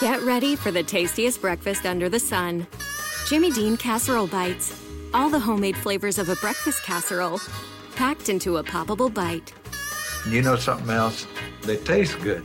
Get ready for the tastiest breakfast under the sun. Jimmy Dean casserole bites. All the homemade flavors of a breakfast casserole, packed into a poppable bite. You know something else? They taste good.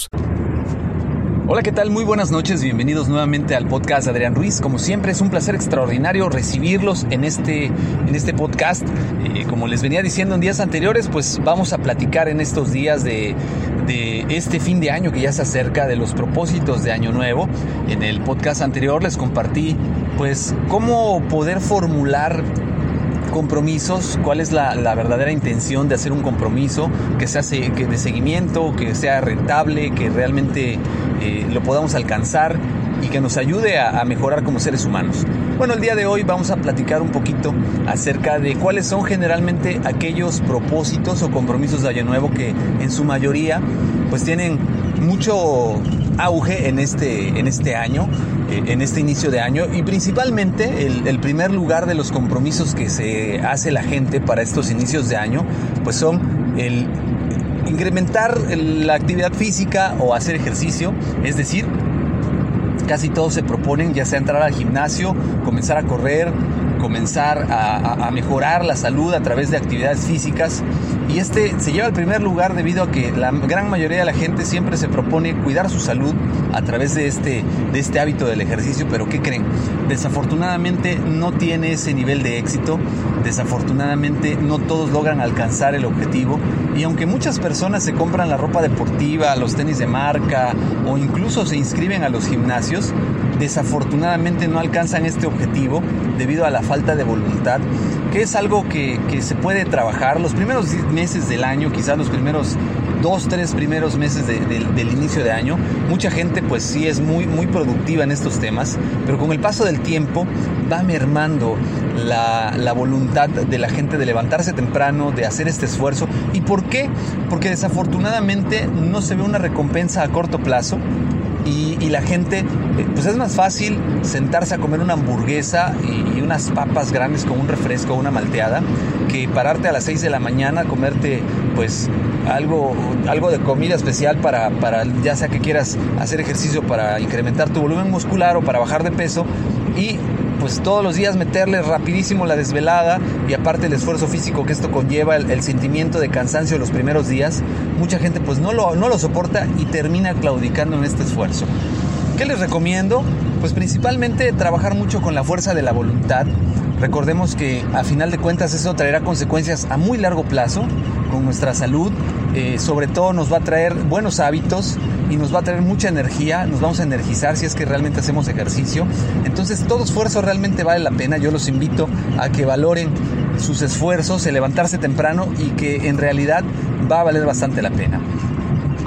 Hola, ¿qué tal? Muy buenas noches, bienvenidos nuevamente al podcast Adrián Ruiz. Como siempre, es un placer extraordinario recibirlos en este, en este podcast. Eh, como les venía diciendo en días anteriores, pues vamos a platicar en estos días de, de este fin de año que ya se acerca, de los propósitos de Año Nuevo. En el podcast anterior les compartí, pues, cómo poder formular compromisos, cuál es la, verdadera intención de hacer un compromiso que sea que de seguimiento, que sea rentable, que realmente eh, lo podamos alcanzar y que nos ayude a, a, mejorar como seres humanos. Bueno, el día de hoy vamos a platicar un poquito acerca de cuáles son generalmente aquellos propósitos o compromisos de Año Nuevo que en su mayoría pues tienen mucho auge en este, en este año, eh, en este inicio de año y principalmente el, el, primer lugar de los compromisos que se hace la gente para estos inicios de año pues son el incrementar la actividad física o hacer ejercicio, es decir, casi todos se proponen ya sea entrar al gimnasio, comenzar a correr, comenzar a, mejorar la salud a través de actividades físicas. Y este se lleva al primer lugar debido a que la gran mayoría de la gente siempre se propone cuidar su salud a través de este, de este hábito del ejercicio. Pero ¿qué creen? Desafortunadamente no tiene ese nivel de éxito. Desafortunadamente no todos logran alcanzar el objetivo. Y aunque muchas personas se compran la ropa deportiva, los tenis de marca o incluso se inscriben a los gimnasios, desafortunadamente no alcanzan este objetivo debido a la falta de voluntad, que es algo que, que, se puede trabajar los primeros meses del año, quizás los primeros dos, tres primeros meses de, de, del inicio de año. Mucha gente pues sí es muy, muy productiva en estos temas, pero con el paso del tiempo va mermando la, la voluntad de la gente de levantarse temprano, de hacer este esfuerzo. ¿Y por qué? Porque desafortunadamente no se ve una recompensa a corto plazo y, y, la gente, pues es más fácil sentarse a comer una hamburguesa y, y, unas papas grandes con un refresco una malteada que pararte a las 6 de la mañana, comerte pues algo, algo de comida especial para, para ya sea que quieras hacer ejercicio para incrementar tu volumen muscular o para bajar de peso y pues todos los días meterle rapidísimo la desvelada y aparte el esfuerzo físico que esto conlleva, el, sentimiento de cansancio los primeros días, mucha gente pues no lo, no lo soporta y termina claudicando en este esfuerzo. ¿Qué les recomiendo? Pues principalmente trabajar mucho con la fuerza de la voluntad. Recordemos que a final de cuentas eso traerá consecuencias a muy largo plazo con nuestra salud. Eh, sobre todo nos va a traer buenos hábitos y nos va a traer mucha energía, nos vamos a energizar si es que realmente hacemos ejercicio. Entonces todo esfuerzo realmente vale la pena. Yo los invito a que valoren sus esfuerzos, el levantarse temprano y que en realidad va a valer bastante la pena.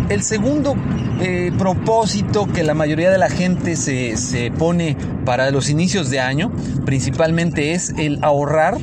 El segundo eh, propósito que la mayoría de la gente se, se pone para los inicios de año principalmente es el ahorrar,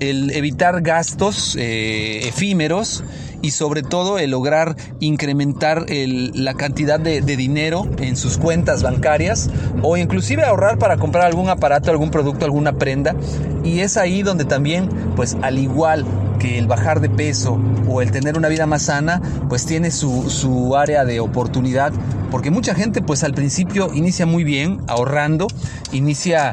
el evitar gastos eh, efímeros y sobre todo el lograr incrementar la cantidad de, de, dinero en sus cuentas bancarias o inclusive ahorrar para comprar algún aparato, algún producto, alguna prenda. Y es ahí donde también, pues al igual que el bajar de peso o el tener una vida más sana, pues tiene su, su área de oportunidad. Porque mucha gente pues al principio inicia muy bien ahorrando, inicia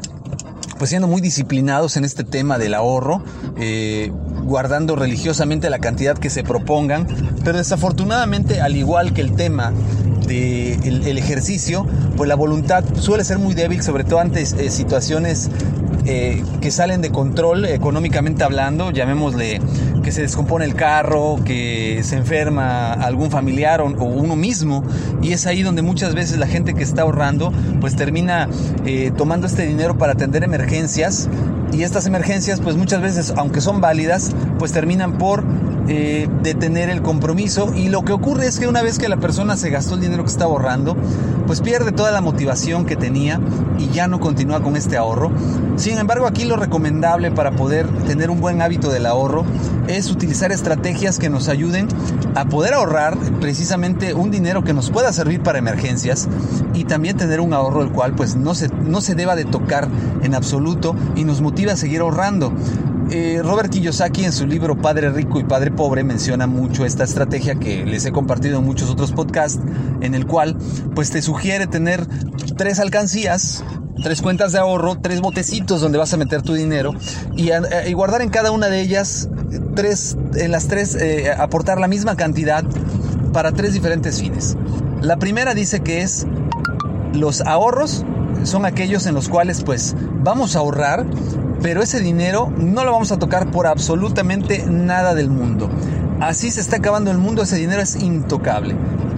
pues siendo muy disciplinados en este tema del ahorro, eh, guardando religiosamente la cantidad que se propongan, pero desafortunadamente, al igual que el tema del el ejercicio, pues la voluntad suele ser muy débil, sobre todo ante eh, situaciones eh, que salen de control económicamente hablando, llamémosle que se descompone el carro, que se enferma algún familiar o, uno mismo, y es ahí donde muchas veces la gente que está ahorrando pues termina eh, tomando este dinero para atender emergencias y estas emergencias pues muchas veces aunque son válidas pues terminan por eh, de tener el compromiso y lo que ocurre es que una vez que la persona se gastó el dinero que está ahorrando, pues pierde toda la motivación que tenía y ya no continúa con este ahorro. Sin embargo, aquí lo recomendable para poder tener un buen hábito del ahorro es utilizar estrategias que nos ayuden a poder ahorrar precisamente un dinero que nos pueda servir para emergencias y también tener un ahorro el cual pues no se, no se deba de tocar en absoluto y nos motiva a seguir ahorrando. Eh, Robert Kiyosaki en su libro Padre Rico y Padre Pobre menciona mucho esta estrategia que les he compartido en muchos otros podcasts, en el cual pues te sugiere tener tres alcancías, tres cuentas de ahorro, tres botecitos donde vas a meter tu dinero y, guardar en cada una de ellas tres, en las tres eh, aportar la misma cantidad para tres diferentes fines. La primera dice que es los ahorros son aquellos en los cuales pues vamos a ahorrar pero ese dinero no lo vamos a tocar por absolutamente nada del mundo. Así se está acabando el mundo, ese dinero es intocable.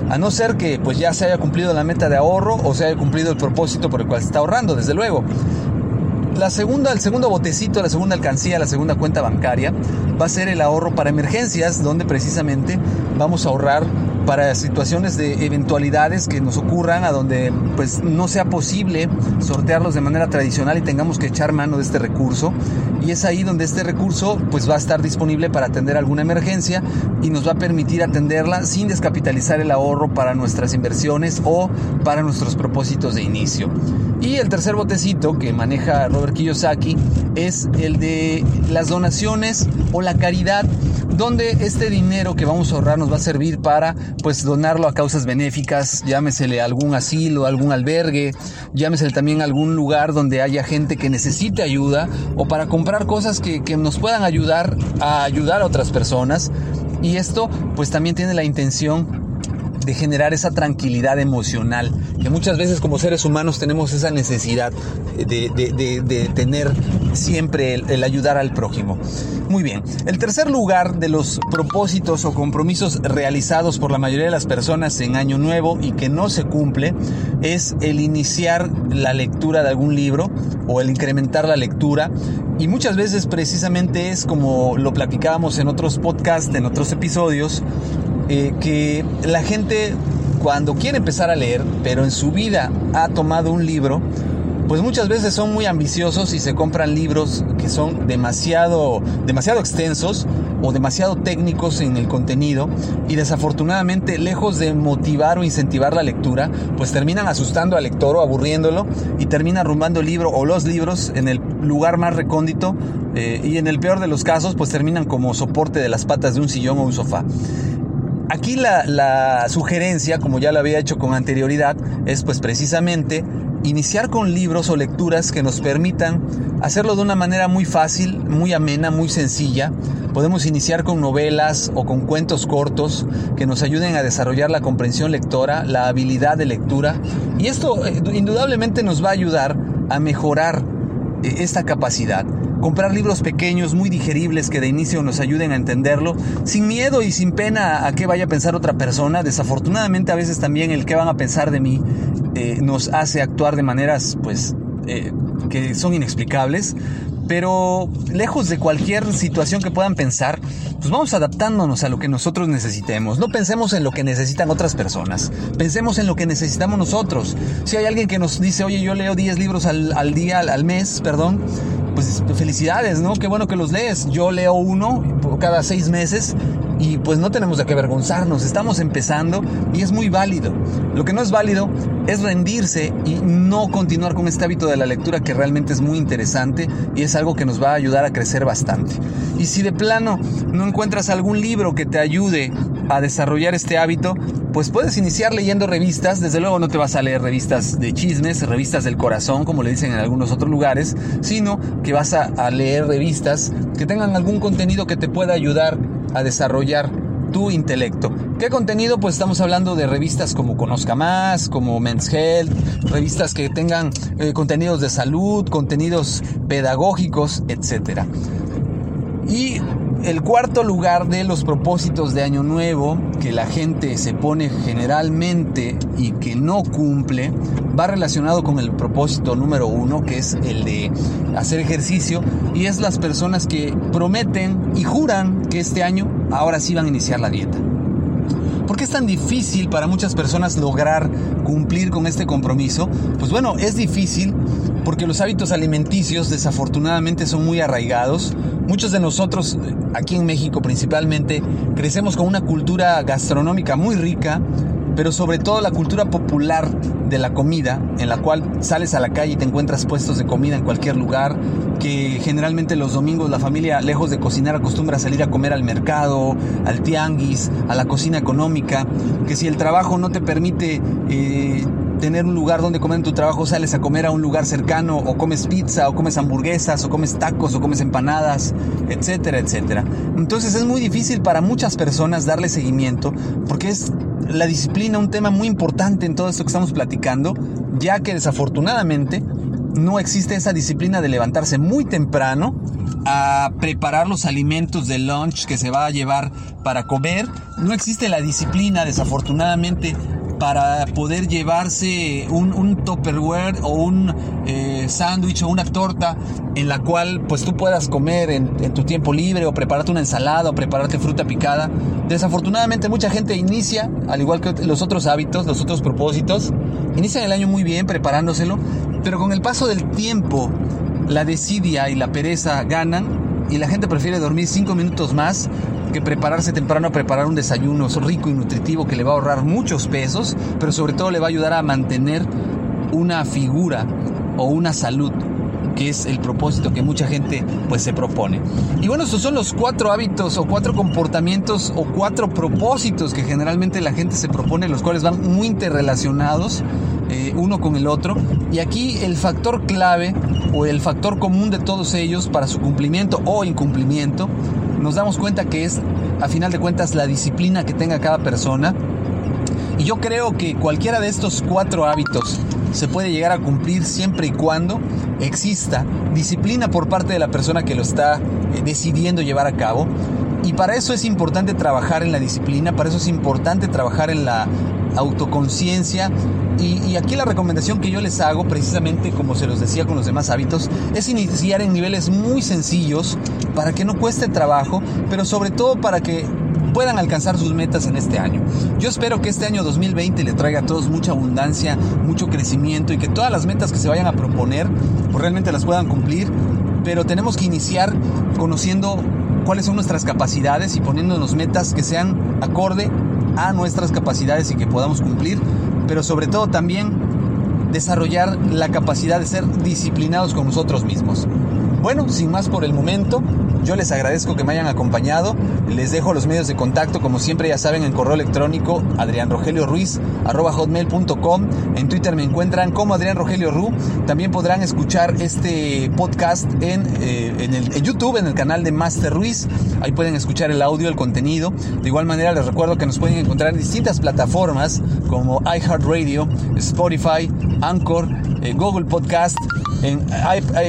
A no ser que pues ya se haya cumplido la meta de ahorro o se haya cumplido el propósito por el cual se está ahorrando, desde luego. La segunda, el segundo botecito, la segunda alcancía, la segunda cuenta bancaria va a ser el ahorro para emergencias, donde precisamente vamos a ahorrar para situaciones de eventualidades que nos ocurran a donde pues no sea posible sortearlos de manera tradicional y tengamos que echar mano de este recurso y es ahí donde este recurso pues va a estar disponible para atender alguna emergencia y nos va a permitir atenderla sin descapitalizar el ahorro para nuestras inversiones o para nuestros propósitos de inicio. Y el tercer botecito que maneja Robert Kiyosaki es el de las donaciones o la caridad donde este dinero que vamos a ahorrar nos va a servir para pues donarlo a causas benéficas, llámesele algún asilo, algún albergue, llámesele también algún lugar donde haya gente que necesite ayuda o para comprar cosas que, que nos puedan ayudar a ayudar a otras personas. Y esto pues también tiene la intención de generar esa tranquilidad emocional, que muchas veces como seres humanos tenemos esa necesidad de, tener siempre el, ayudar al prójimo. Muy bien, el tercer lugar de los propósitos o compromisos realizados por la mayoría de las personas en Año Nuevo y que no se cumple es el iniciar la lectura de algún libro o el incrementar la lectura y muchas veces precisamente es como lo platicábamos en otros podcasts, en otros episodios, que la gente cuando quiere empezar a leer, pero en su vida ha tomado un libro, pues muchas veces son muy ambiciosos y se compran libros que son demasiado, demasiado extensos o demasiado técnicos en el contenido y desafortunadamente lejos de motivar o incentivar la lectura, pues terminan asustando al lector o aburriéndolo y termina arrumbando el libro o los libros en el lugar más recóndito eh, y en el peor de los casos pues terminan como soporte de las patas de un sillón o un sofá. Aquí la, sugerencia, como ya lo había hecho con anterioridad, es pues precisamente iniciar con libros o lecturas que nos permitan hacerlo de una manera muy fácil, muy amena, muy sencilla. Podemos iniciar con novelas o con cuentos cortos que nos ayuden a desarrollar la comprensión lectora, la habilidad de lectura y esto eh, indudablemente nos va a ayudar a mejorar esta capacidad comprar libros pequeños, muy digeribles, que de inicio nos ayuden a entenderlo, sin miedo y sin pena a qué vaya a pensar otra persona. Desafortunadamente a veces también el qué van a pensar de mí eh, nos hace actuar de maneras pues eh, que son inexplicables. Pero lejos de cualquier situación que puedan pensar, pues vamos adaptándonos a lo que nosotros necesitemos. No pensemos en lo que necesitan otras personas. Pensemos en lo que necesitamos nosotros. Si hay alguien que nos dice, oye, yo leo 10 libros al, al día, al mes, perdón, pues felicidades, ¿no? Qué bueno que los lees. Yo leo uno cada seis meses y pues no tenemos de qué avergonzarnos, estamos empezando y es muy válido. Lo que no es válido es rendirse y no continuar con este hábito de la lectura que realmente es muy interesante y es algo que nos va a ayudar a crecer bastante. Y si de plano no encuentras algún libro que te ayude a desarrollar este hábito, pues puedes iniciar leyendo revistas. Desde luego no te vas a leer revistas de chismes, revistas del corazón, como le dicen en algunos otros lugares, sino que vas a, leer revistas que tengan algún contenido que te pueda ayudar a desarrollar tu intelecto. ¿Qué contenido? Pues estamos hablando de revistas como Conozca Más, como Men's Health, revistas que tengan eh, contenidos de salud, contenidos pedagógicos, etc. Y el cuarto lugar de los propósitos de Año Nuevo que la gente se pone generalmente y que no cumple va relacionado con el propósito número uno que es el de hacer ejercicio y es las personas que prometen y juran que este año ahora sí van a iniciar la dieta. ¿Por qué es tan difícil para muchas personas lograr cumplir con este compromiso? Pues bueno, es difícil porque los hábitos alimenticios desafortunadamente son muy arraigados. Muchos de nosotros, aquí en México principalmente, crecemos con una cultura gastronómica muy rica, pero sobre todo la cultura popular de la comida, en la cual sales a la calle y te encuentras puestos de comida en cualquier lugar, que generalmente los domingos la familia, lejos de cocinar, acostumbra a salir a comer al mercado, al tianguis, a la cocina económica, que si el trabajo no te permite... Eh, tener un lugar donde comer en tu trabajo, sales a comer a un lugar cercano, o comes pizza, o comes hamburguesas, o comes tacos, o comes empanadas, etcétera, etcétera. Entonces es muy difícil para muchas personas darle seguimiento, porque es la disciplina un tema muy importante en todo esto que estamos platicando, ya que desafortunadamente no existe esa disciplina de levantarse muy temprano a preparar los alimentos de lunch que se va a llevar para comer. No existe la disciplina, desafortunadamente, para poder llevarse un, un Tupperware o un eh, sándwich o una torta en la cual pues tú puedas comer en, tu tiempo libre o prepararte una ensalada o prepararte fruta picada. Desafortunadamente mucha gente inicia, al igual que los otros hábitos, los otros propósitos, inician el año muy bien preparándoselo, pero con el paso del tiempo la desidia y la pereza ganan y la gente prefiere dormir cinco minutos más que prepararse temprano preparar un desayuno rico y nutritivo que le va a ahorrar muchos pesos, pero sobre todo le va a ayudar a mantener una figura o una salud que es el propósito que mucha gente pues se propone. Y bueno, estos son los cuatro hábitos o cuatro comportamientos o cuatro propósitos que generalmente la gente se propone, los cuales van muy interrelacionados eh, uno con el otro. Y aquí el factor clave o el factor común de todos ellos para su cumplimiento o incumplimiento nos damos cuenta que es, a final de cuentas, la disciplina que tenga cada persona. Y yo creo que cualquiera de estos cuatro hábitos se puede llegar a cumplir siempre y cuando exista disciplina por parte de la persona que lo está eh, decidiendo llevar a cabo. Y para eso es importante trabajar en la disciplina, para eso es importante trabajar en la autoconciencia. Y, aquí la recomendación que yo les hago, precisamente como se los decía con los demás hábitos, es iniciar en niveles muy sencillos para que no cueste trabajo, pero sobre todo para que puedan alcanzar sus metas en este año. Yo espero que este año 2020 le traiga a todos mucha abundancia, mucho crecimiento y que todas las metas que se vayan a proponer pues realmente las puedan cumplir, pero tenemos que iniciar conociendo cuáles son nuestras capacidades y poniéndonos metas que sean acorde a nuestras capacidades y que podamos cumplir, pero sobre todo también desarrollar la capacidad de ser disciplinados con nosotros mismos. Bueno, sin más por el momento, yo les agradezco que me hayan acompañado. Les dejo los medios de contacto, como siempre ya saben, en correo electrónico hotmail.com En Twitter me encuentran como Adrián Rogelio Ru. También podrán escuchar este podcast en, eh, en, el, YouTube, en el canal de Master Ruiz. Ahí pueden escuchar el audio, el contenido. De igual manera les recuerdo que nos pueden encontrar en distintas plataformas como iHeartRadio, Spotify, Anchor, eh, Google Podcast. En,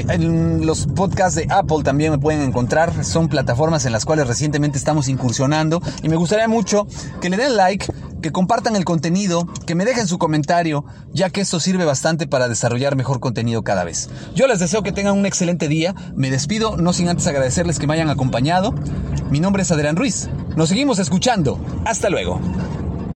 en, los podcasts de Apple también me pueden encontrar. Son plataformas en las cuales recientemente estamos incursionando. Y me gustaría mucho que le den like, que compartan el contenido, que me dejen su comentario, ya que esto sirve bastante para desarrollar mejor contenido cada vez. Yo les deseo que tengan un excelente día. Me despido, no sin antes agradecerles que me hayan acompañado. Mi nombre es Adrián Ruiz. Nos seguimos escuchando. Hasta luego.